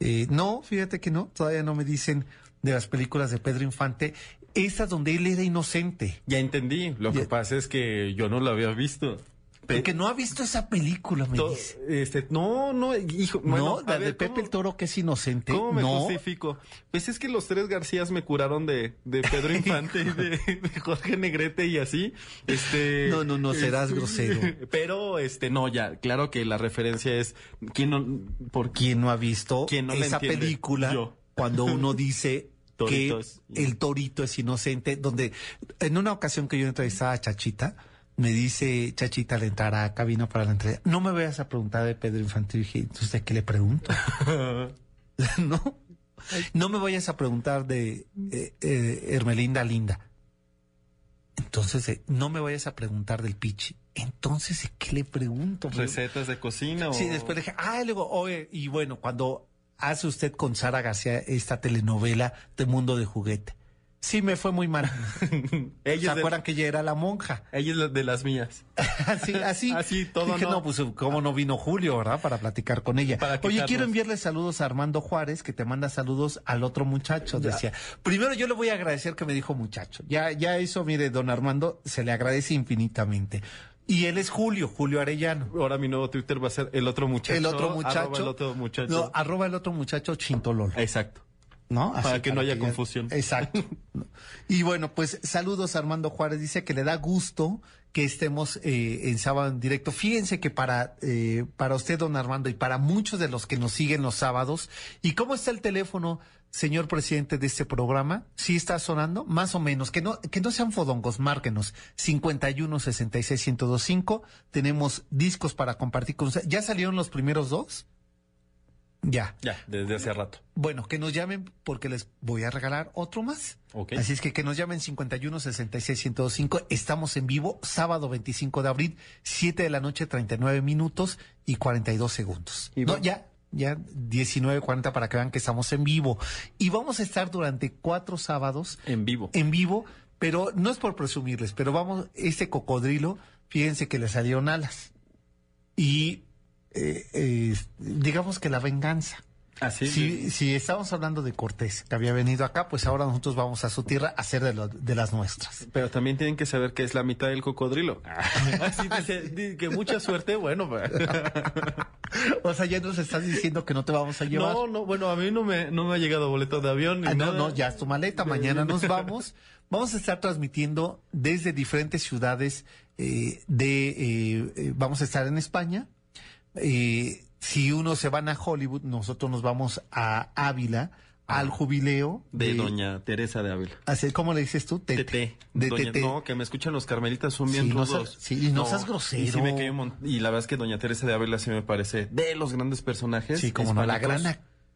Eh, no, fíjate que no, todavía no me dicen de las películas de Pedro Infante. Esas donde él era inocente. Ya entendí. Lo que pasa es que yo no lo había visto. Porque no ha visto esa película, me dice. este, no, no, hijo. bueno, no, la de Pepe ¿cómo- el Toro que es inocente. ¿Cómo me no, justifico? Pues es que los tres Garcías me curaron de, de Pedro Infante y de, de Jorge Negrete y así. Este. No, no, no, serás este, grosero. Pero, este, no, ya, claro que la referencia es. ¿Quién no, por ¿Quién no ha visto ¿Quién no esa película Yo. cuando uno dice Toritos. que el torito es inocente? Donde en una ocasión que yo entrevistaba a Chachita, me dice Chachita al entrar a cabina para la entrevista, no me vayas a preguntar de Pedro Infante. Y dije, entonces, ¿de qué le pregunto? no, no me vayas a preguntar de eh, eh, Hermelinda Linda. Entonces, eh, no me vayas a preguntar del Pichi. Entonces, ¿de qué le pregunto? recetas de cocina o. Sí, después dije, ah, y luego, oye, y bueno, cuando hace usted con Sara García esta telenovela de Mundo de Juguete. Sí, me fue muy mal. ¿Se de, acuerdan que ella era la monja? ella es de las mías. así, así. Así, todo Dije, no. no, pues cómo no vino Julio, ¿verdad? Para platicar con ella. Para Oye, quiero enviarle saludos a Armando Juárez, que te manda saludos al otro muchacho. Decía, primero yo le voy a agradecer que me dijo muchacho. Ya, ya eso, mire, don Armando, se le agradece infinitamente. Y él es Julio, Julio Arellano. Ahora mi nuevo Twitter va a ser el otro muchacho. el otro muchacho. arroba el otro muchacho. No, arroba el otro muchacho Chintololo. Exacto. ¿No? Para que no haya confusión. Exacto. y bueno, pues saludos a Armando Juárez. Dice que le da gusto que estemos eh, en sábado en directo. Fíjense que para, eh, para usted, don Armando, y para muchos de los que nos siguen los sábados, ¿y cómo está el teléfono, señor presidente de este programa? ¿Sí está sonando? Más o menos. Que no, que no sean fodongos, márquenos. 51 66 1025. Tenemos discos para compartir con usted. ¿Ya salieron los primeros dos? Ya. Ya, desde hace rato. Bueno, que nos llamen porque les voy a regalar otro más. Ok. Así es que que nos llamen 51 66 1025. Estamos en vivo sábado 25 de abril, 7 de la noche, 39 minutos y 42 segundos. Y no, ya, ya 19.40 para que vean que estamos en vivo. Y vamos a estar durante cuatro sábados En vivo. en vivo, pero no es por presumirles, pero vamos, este cocodrilo, fíjense que le salieron alas. Y eh, eh, digamos que la venganza. Así. Si, si estamos hablando de Cortés, que había venido acá, pues ahora nosotros vamos a su tierra a hacer de, lo- de las nuestras. Pero también tienen que saber que es la mitad del cocodrilo. Así di- que mucha suerte, bueno. O sea, ya nos estás diciendo que no te vamos a llevar. No, no, bueno, a mí no me, no me ha llegado boleto de avión ni Ah, no, nada. no, ya es tu maleta. Mañana nos vamos. Vamos a estar transmitiendo desde diferentes ciudades eh, de, eh, eh, vamos a estar en España. Eh, si uno se van a Hollywood, nosotros nos vamos a Ávila, al jubileo De doña Teresa de Ávila. Así, ¿Cómo le dices tú? Tete. Tete. De Doña- Tete. No, que me escuchan los carmelitas, son bien Sí, no rudos. seas- sí, y no seas grosero. Y, sí me la verdad es que doña Teresa de Ávila sí me parece de los grandes personajes. Sí, como no, la gran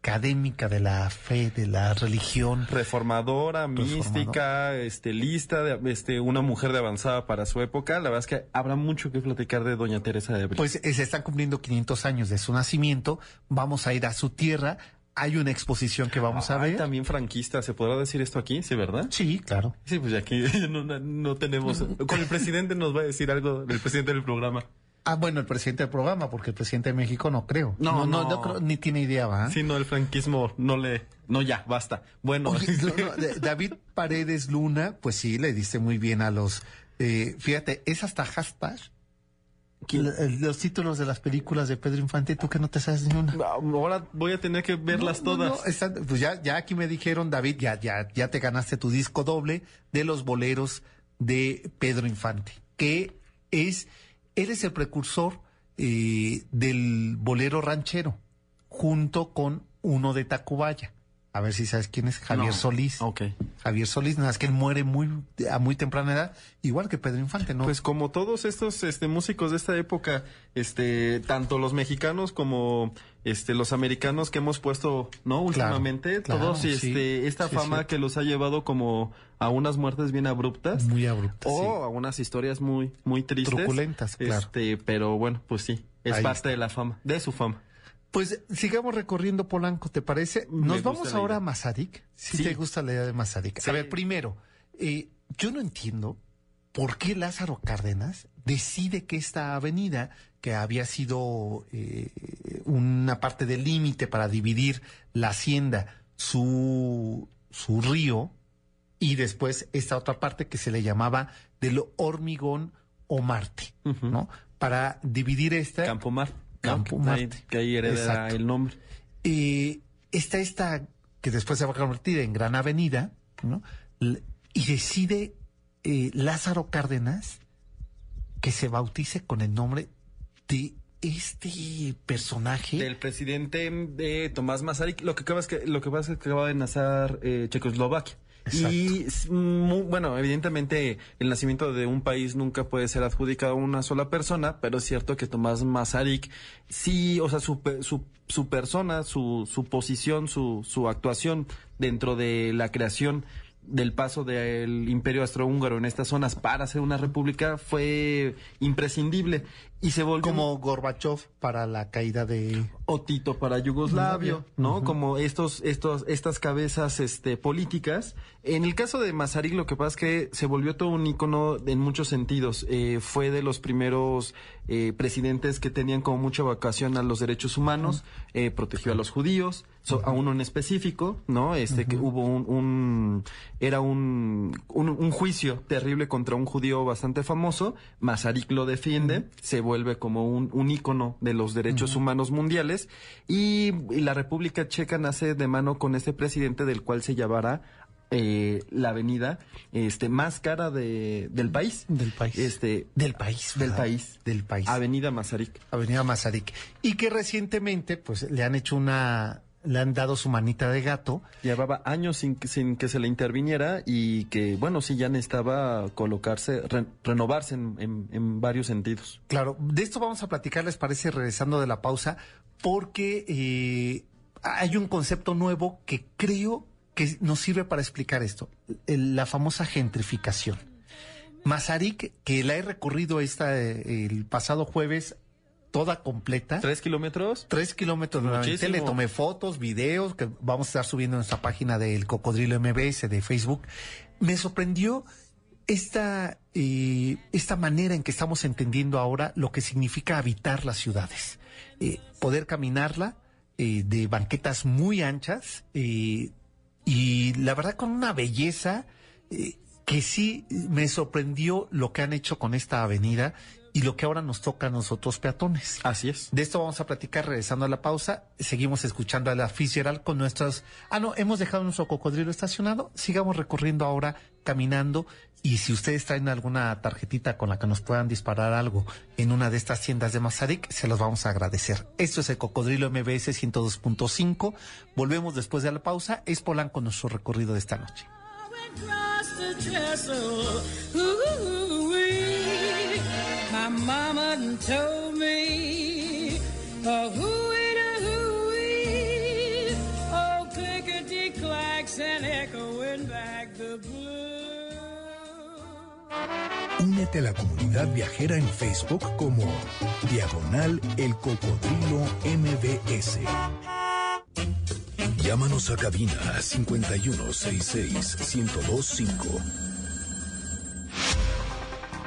académica de la fe, de la religión. reformadora, mística, este, lista, de, este, una mujer de avanzada para su época. La verdad es que habrá mucho que platicar de doña Teresa de Ávila. Pues eh, se están cumpliendo 500 años de su nacimiento. Vamos a ir a su tierra. Hay una exposición que vamos a ver. también franquista, ¿se podrá decir esto aquí? Sí, ¿verdad? Sí, claro. Sí, pues aquí no tenemos... Con el presidente nos va a decir algo, el presidente del programa. Ah, bueno, el presidente del programa, porque el presidente de México no creo. No, no, no. creo, ni tiene idea, ¿va? Sí, no, el franquismo no le... No, ya, basta. Bueno, Oye, no, no, de- David Paredes Luna, pues sí, le diste muy bien a los... eh, fíjate, es hasta hashtag. Los títulos de las películas de Pedro Infante, tú que no te sabes ni una. ahora voy a tener que verlas No, no, todas. no, están- pues ya, ya aquí me dijeron, David, ya, ya, ya te ganaste tu disco doble de los boleros de Pedro Infante, que es, eres el precursor eh, del bolero ranchero, junto con uno de Tacubaya. A ver si sabes quién es, Javier No. Solís. Ok. Javier Solís, nada más que él muere muy, a muy temprana edad, igual que Pedro Infante, ¿no? Pues como todos estos este, músicos de esta época, este, tanto los mexicanos como este, los americanos que hemos puesto, ¿no? Últimamente, claro, todos este, esta Sí, fama que los ha llevado como a unas muertes bien abruptas. muy abrupto. O a unas historias muy, muy tristes. Truculentas, claro. Este, pero bueno, pues sí, es Ahí parte está. de la fama, de su fama. Pues sigamos recorriendo Polanco, ¿te parece? Nos vamos ahora idea. a Mazarik. Si Sí. te gusta la idea de Mazarik. A ver, primero, eh, yo no entiendo por qué Lázaro Cárdenas decide que esta avenida, que había sido eh, una parte del límite para dividir la hacienda, su, su río, y después esta otra parte que se le llamaba del hormigón o Marte. ¿no? Para dividir esta... Campo Mar. Campo ahí- Marte. Que ahí hereda Exacto. el nombre. eh, está esta que después se va a convertir en Gran Avenida, ¿no? Y decide eh, Lázaro Cárdenas que se bautice con el nombre de este personaje. Del presidente de Tomás Masaryk, lo que acaba es que lo que pasa es que acaba de nacer eh, Checoslovaquia. Exacto. Y s- mu- bueno, evidentemente el nacimiento de un país nunca puede ser adjudicado a una sola persona, pero es cierto que Tomás Masaryk sí, o sea, su, su, su persona, su, su posición, su, su actuación dentro de la creación del paso del imperio austrohúngaro en estas zonas para hacer una república fue imprescindible y se volvió como Gorbachev para la caída de o Tito para Yugoslavia, ¿no? Como estos, estos, estas cabezas, este, políticas. En el caso de Masaryk, lo que pasa es que se volvió todo un ícono en muchos sentidos. Eh, fue de los primeros eh, presidentes que tenían como mucha vocación a los derechos humanos, eh, protegió a los judíos, so- a uno en específico, ¿no? Este, que hubo un, un era un, un, un juicio terrible contra un judío bastante famoso. Masaryk lo defiende, se vuelve como un, un ícono de los derechos humanos mundiales y, y la República Checa nace de mano con este presidente del cual se llamará eh, la avenida este más cara de, del país. del país. Este, del país. del país. Del país. Avenida Masaryk. Avenida Mazarik. Y que recientemente, pues, le han hecho una, le han dado su manita de gato. Llevaba años sin, que- sin que se le interviniera y que, bueno, sí ya necesitaba colocarse, re- renovarse en, en- en varios sentidos. Claro, de esto vamos a platicar, les parece, regresando de la pausa, porque eh, hay un concepto nuevo que creo que nos sirve para explicar esto, la famosa gentrificación. Mazarik, que la he recorrido esta, eh, el pasado jueves, toda completa. ¿Tres kilómetros? Tres kilómetros nuevamente. Le tomé fotos, videos que vamos a estar subiendo en nuestra página del Cocodrilo MBS de Facebook. Me sorprendió esta, eh, esta manera en que estamos entendiendo ahora lo que significa habitar las ciudades. Eh, poder caminarla eh, de banquetas muy anchas eh, y la verdad con una belleza que sí me sorprendió lo que han hecho con esta avenida y lo que ahora nos toca a nosotros peatones. Así es. De esto vamos a platicar regresando a la pausa. Seguimos escuchando a la Fitzgerald con nuestras... Ah, no, hemos dejado nuestro cocodrilo estacionado. Sigamos recorriendo ahora, caminando. Y si ustedes traen alguna tarjetita con la que nos puedan disparar algo en una de estas tiendas de Mazarik, se los vamos a agradecer. Esto es el Cocodrilo MBS 102.5. Volvemos después de la pausa. Es Polanco nuestro recorrido de esta noche. Mama told me, oh, hooey da hooey, oh, clickety clacks and echoing back the blue. Únete a la comunidad viajera en Facebook como Diagonal El Cocodrilo MBS. Llámanos a cabina 5166-1025.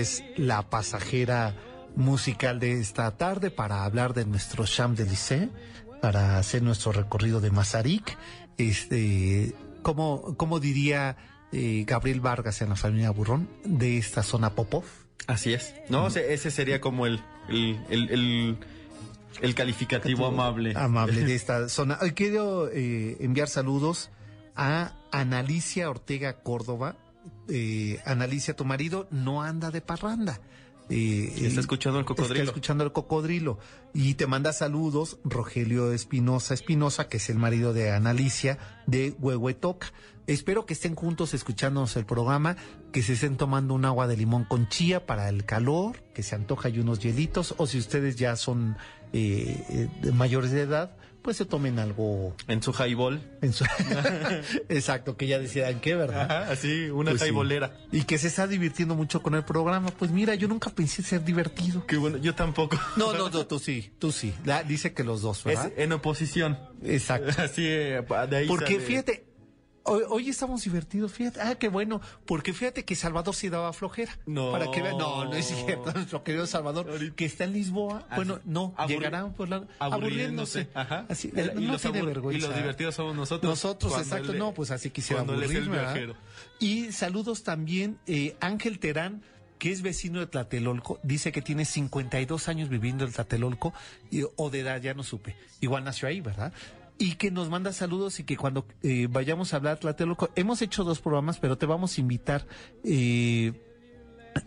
es la pasajera musical de esta tarde para hablar de nuestro Champs-Élysées, para hacer nuestro recorrido de Mazarik. Este, como, como diría eh, Gabriel Vargas en la familia Burrón, de esta zona Popov. Así es. No, ese sería como el, el, el, el, el calificativo amable. Amable de esta zona. Hoy quiero eh, enviar saludos a Analicia Ortega Córdoba. Eh, Analicia, tu marido no anda de parranda. Eh, está escuchando el cocodrilo. Está escuchando el cocodrilo. Y te manda saludos Rogelio Espinosa Espinosa, que es el marido de Analicia de Huehuetoca. Espero que estén juntos escuchándonos el programa, que se estén tomando un agua de limón con chía para el calor, que se antoja y unos hielitos, o si ustedes ya son eh, eh, de mayores de edad, pues se tomen algo En su highball. en su... Exacto, que ya decidan qué, ¿verdad? Ajá, así, una Pues sí. Y que se está divirtiendo mucho con el programa. Pues mira, yo nunca pensé ser divertido. Qué bueno, yo tampoco. No, no, no, tú sí, tú sí. La- dice que los dos, Es ¿verdad? en oposición. Exacto. Así, eh, de ahí Porque sale- fíjate, hoy, hoy estamos divertidos, fíjate. Ah, qué bueno. Porque fíjate que Salvador sí daba flojera. No. Para que vean, no, no es cierto. Nuestro querido Salvador, que está en Lisboa. Así, bueno, no, aburri- llegará por la, aburriéndose. Ajá. Así, El- no los tiene vergüenza. y los divertidos somos nosotros. Nosotros, exacto. no, pues así quisiera aburrirme. Y saludos también, eh, Ángel Terán, que es vecino de Tlatelolco, dice que tiene 52 años viviendo en Tlatelolco, y, o de edad, ya no supe. Igual nació ahí, ¿verdad? Y que nos manda saludos y que cuando eh, vayamos a hablar Tlatelolco, hemos hecho dos programas, pero te vamos a invitar eh,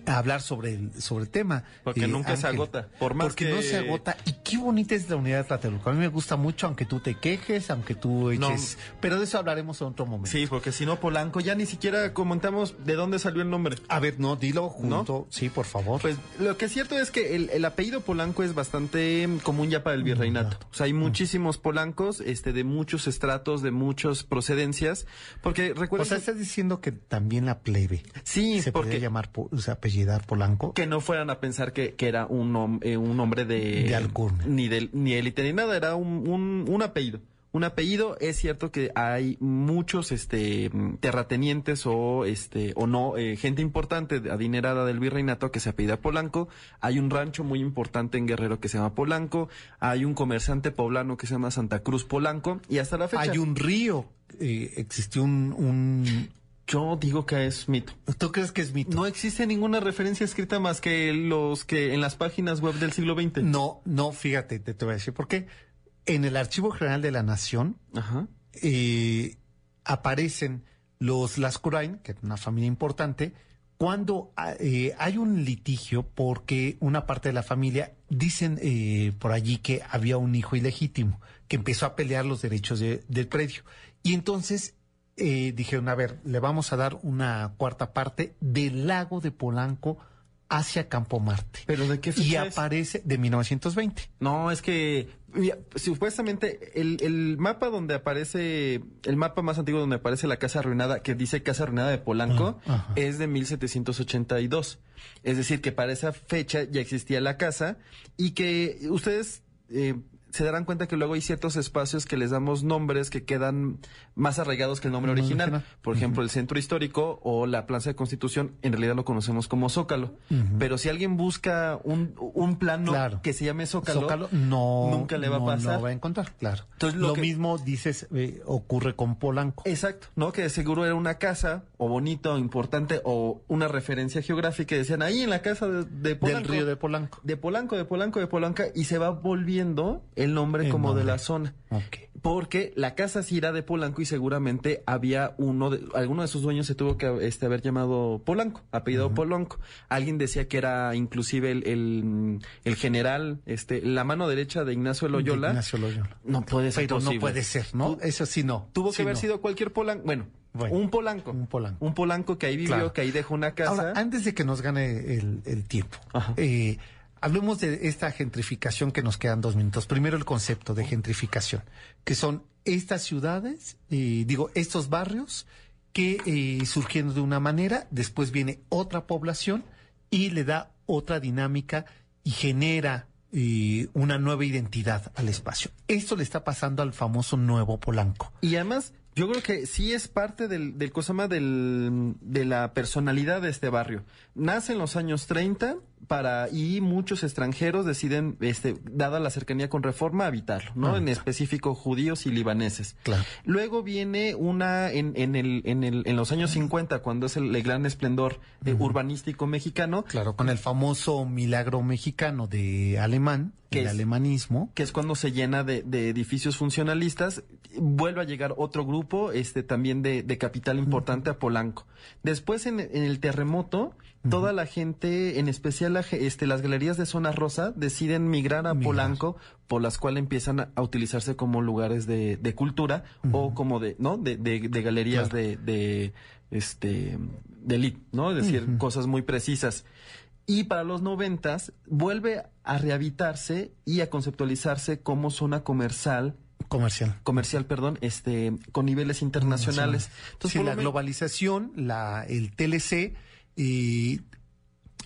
a hablar sobre el, sobre el tema. Porque eh, nunca se agota, por más Porque que- no se agota. Y qué bonita es la unidad de Tlatelolco. A mí me gusta mucho, aunque tú te quejes, aunque tú No. eches... Pero de eso hablaremos en otro momento. Sí, porque si no, Polanco, ya ni siquiera comentamos de dónde salió el nombre. A ver, no, dilo junto. Sí, por favor. Pues lo que es cierto es que el, el apellido Polanco es bastante mm, común ya para el virreinato. O sea, hay muchísimos polancos, este, de muchos estratos, de muchas procedencias, porque o recuerda sea, estás diciendo que también la plebe Sí, se porque podría llamar, o sea, apellidar Polanco. Que no fueran a pensar que, que era un, eh, un hombre de... De alcurnia. Ni de ni élite ni nada, era un, un, un apellido. Un apellido, es cierto que hay muchos este terratenientes o este o no eh, gente importante adinerada del virreinato que se apellida Polanco, hay un rancho muy importante en Guerrero que se llama Polanco, hay un comerciante poblano que se llama Santa Cruz Polanco y hasta la fecha Hay un río, eh, existió un, un... yo digo que es mito. ¿Tú crees que es mito? No existe ninguna referencia escrita más que los que en las páginas web del siglo XX. No, no, fíjate, te, te voy a decir por qué. En el Archivo General de la Nación Ajá. eh, aparecen los Lascurain, que es una familia importante, cuando ah, eh, hay un litigio porque una parte de la familia dicen eh, por allí que había un hijo ilegítimo que empezó a pelear los derechos de- del predio. Y entonces eh, dijeron, a ver, le vamos a dar una cuarta parte del lago de Polanco hacia Campo Marte. ¿Pero de qué Y fecha es? aparece de 1920. No, es que mira, supuestamente el, el mapa donde aparece, el mapa más antiguo donde aparece la casa arruinada, que dice casa arruinada de Polanco, ajá. es de 1782. Es decir, que para esa fecha ya existía la casa y que ustedes eh, se darán cuenta que luego hay ciertos espacios que les damos nombres que quedan más arraigados que el nombre original. Por ejemplo, el centro histórico o la Plaza de Constitución, en realidad lo conocemos como Zócalo. Pero si alguien busca un, un plano Claro. que se llame Zócalo, Zócalo no, nunca le va a pasar. No va a encontrar, claro. Entonces, lo lo que- mismo dices eh, ocurre con Polanco. Exacto, ¿no? Que de seguro era una casa, o bonito, o importante, o una referencia geográfica, y decían ahí en la casa de, de Polanco. del río de Polanco. De Polanco, de Polanco, de Polanca, y se va volviendo el nombre El como de la zona. Porque la casa sí era de Polanco y seguramente había uno de, alguno de sus dueños se tuvo que este, haber llamado Polanco, apellido Polanco. Alguien decía que era inclusive el, el, el general, este, la mano derecha de Ignacio Loyola. Ignacio Loyola. No puede ser Pero posible. no puede ser, ¿no? Eso sí no. Tuvo Sí, que haber no. sido cualquier Polanco. Bueno, Bueno, un Polanco. un Polanco. Un Polanco que ahí vivió, Claro. que ahí dejó una casa. Ahora, antes de que nos gane el, el tiempo, eh, hablemos de esta gentrificación que nos quedan dos minutos. Primero el concepto de gentrificación, que son estas ciudades, eh, digo, estos barrios que eh, surgieron de una manera, después viene otra población y le da otra dinámica y genera eh, una nueva identidad al espacio. Esto le está pasando al famoso Nuevo Polanco. Y además, yo creo que sí es parte del, del cosa más del, de la personalidad de este barrio. Nace en los años 30 para, y muchos extranjeros deciden, este, dada la cercanía con reforma, habitarlo, ¿no? En específico judíos y libaneses. Claro. Luego viene una, en, en, el, en, el, en los años 50, cuando es el, el gran esplendor eh, urbanístico mexicano, Claro, con el famoso milagro mexicano de alemán, ¿Qué el es? alemanismo. que es cuando se llena de, de edificios funcionalistas, vuelve a llegar otro grupo, este también de, de capital importante a Polanco. Después en, en el terremoto, toda la gente, en especial la este, las galerías de zona rosa, deciden migrar a Migrar. Polanco, por las cuales empiezan a, utilizarse como lugares de, de cultura o como de, ¿no? De, de, de galerías Claro. de, de, este, de elite, ¿no? Es decir, cosas muy precisas. Y para los noventas vuelve a rehabitarse y a conceptualizarse como zona comercial, comercial. comercial, perdón, este, con niveles internacionales. Entonces, Sí, la globalización, la, el TLC,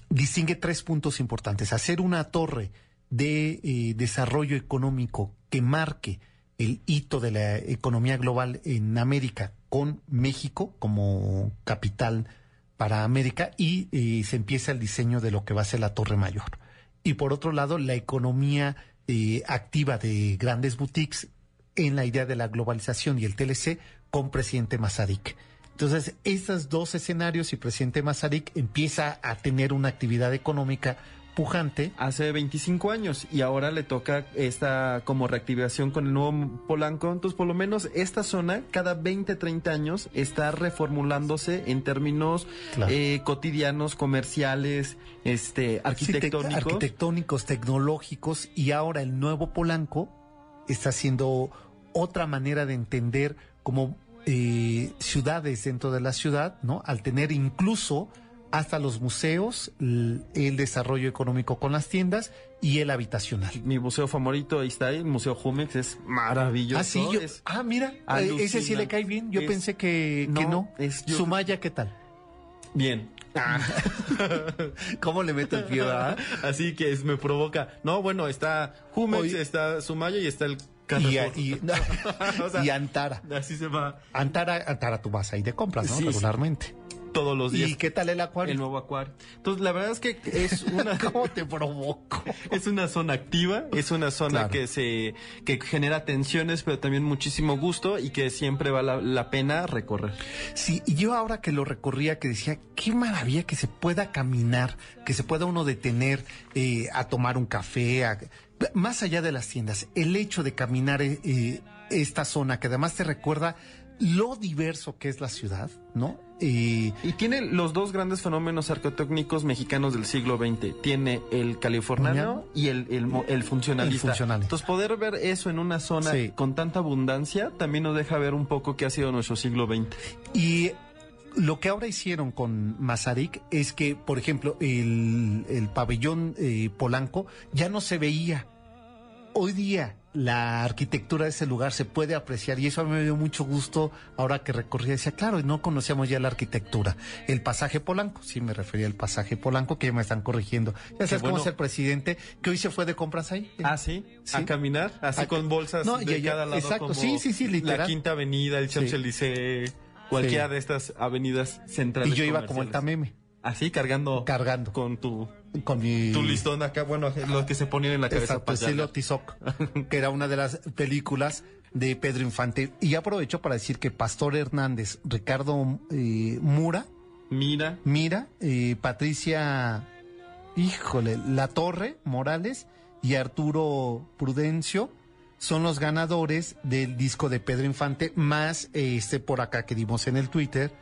distingue tres puntos importantes. Hacer una torre de eh, desarrollo económico que marque el hito de la economía global en América con México como capital para América y eh, se empieza el diseño de lo que va a ser la Torre Mayor. Y por otro lado, la economía eh, activa de grandes boutiques en la idea de la globalización y el TLC con presidente Masaryk. Entonces, estos dos escenarios y presidente Masaryk empieza a tener una actividad económica pujante. hace 25 años y ahora le toca esta como reactivación con el nuevo Polanco. Entonces, por lo menos esta zona cada 20, 30 años está reformulándose en términos Claro. eh, cotidianos, comerciales, este, arquitectónicos. arquitectónicos, tecnológicos, y ahora el nuevo Polanco está haciendo otra manera de entender como eh, ciudades dentro de la ciudad, ¿no? Al tener incluso hasta los museos, el desarrollo económico con las tiendas y el habitacional. Mi museo favorito, ahí está, el Museo Jumex, es maravilloso. Ah, sí, yo- es- ah, mira, eh, ese sí le cae bien. Yo Es- pensé que, que no, no. es- yo- Sumaya, ¿qué tal? Bien, ¿Cómo le meto el pie, verdad? Así que es- me provoca. No, bueno, está Jumex, está Sumaya y está el Y, Carrefour. y, O sea, y Antara. Así se va Antara, Antara, tú vas ahí de compras, ¿no? Sí, sí. Regularmente. todos los días. ¿Y qué tal el acuario? El nuevo acuario. Entonces, la verdad es que es una, ¿Cómo te provoco? es una zona activa, es una zona Claro. que se, que genera tensiones, pero también muchísimo gusto y que siempre vale la, la pena recorrer. Sí, y yo ahora que lo recorría, que decía, qué maravilla que se pueda caminar, que se pueda uno detener eh, a tomar un café, a- más allá de las tiendas, el hecho de caminar eh, eh, esta zona, que además te recuerda lo diverso que es la ciudad, ¿no? Eh, Y tiene los dos grandes fenómenos arquitectónicos mexicanos del siglo XX. Tiene el californiano y el, el, funcionalista. El. Entonces, poder ver eso en una zona Sí. con tanta abundancia también nos deja ver un poco qué ha sido nuestro siglo XX. Y lo que ahora hicieron con Mazarik es que, por ejemplo, el, el pabellón eh, Polanco ya no se veía. Hoy día la arquitectura de ese lugar se puede apreciar y eso a mí me dio mucho gusto ahora que recorrí. Decía, claro, no conocíamos ya la arquitectura. El pasaje Polanco, sí me refería al pasaje Polanco, que ya me están corrigiendo. Ya sabes cómo es el presidente, que hoy se fue de compras ahí. Ah, sí, Sí. a caminar, así A- con bolsas No, de ya, ya, cada lado. exacto. como Sí, sí, sí, literal. La Quinta Avenida, el Sí. Champs-Élysées, cualquiera Sí. de estas avenidas centrales. Y yo iba como el tameme, Así, cargando. cargando Con tu, con mi... tu listón acá, bueno, lo que se ponían en la cabeza. Exacto. Tizoc, que era una de las películas de Pedro Infante. Y aprovecho para decir que Pastor Hernández, Ricardo eh, Mura, Mira, Mira, eh, Patricia, híjole, La Torre Morales y Arturo Prudencio son los ganadores del disco de Pedro Infante, más eh, este por acá que dimos en el Twitter,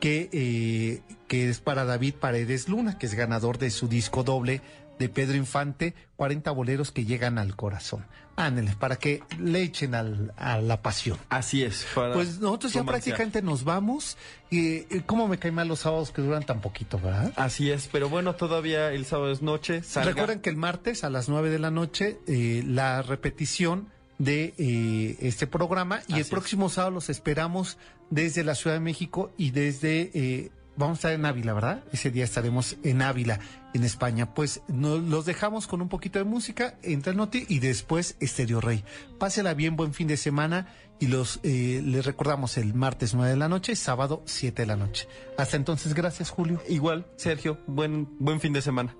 que, eh, que es para David Paredes Luna, que es ganador de su disco doble de Pedro Infante, 40 boleros que llegan al corazón. Ándeles, para que le echen al- a la pasión. así es. para Pues nosotros ya prácticamente nos vamos. Y eh, cómo me caen mal los sábados que duran tan poquito, ¿verdad? Así es, pero bueno, todavía el sábado es noche. salga. Recuerden que el martes a las 9 de la noche eh, la repetición de eh, este programa y Así el es. próximo sábado los esperamos desde la Ciudad de México y desde eh, vamos a estar en Ávila, ¿verdad? Ese día estaremos en Ávila, en España. Pues nos los dejamos con un poquito de música, entra el Noti y después Estéreo Rey. Pásela bien, buen fin de semana y los eh, les recordamos el martes 9 de la noche, sábado 7 de la noche. Hasta entonces, gracias Julio. Igual, Sergio, buen, buen fin de semana.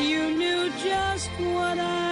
You knew just what I was there for.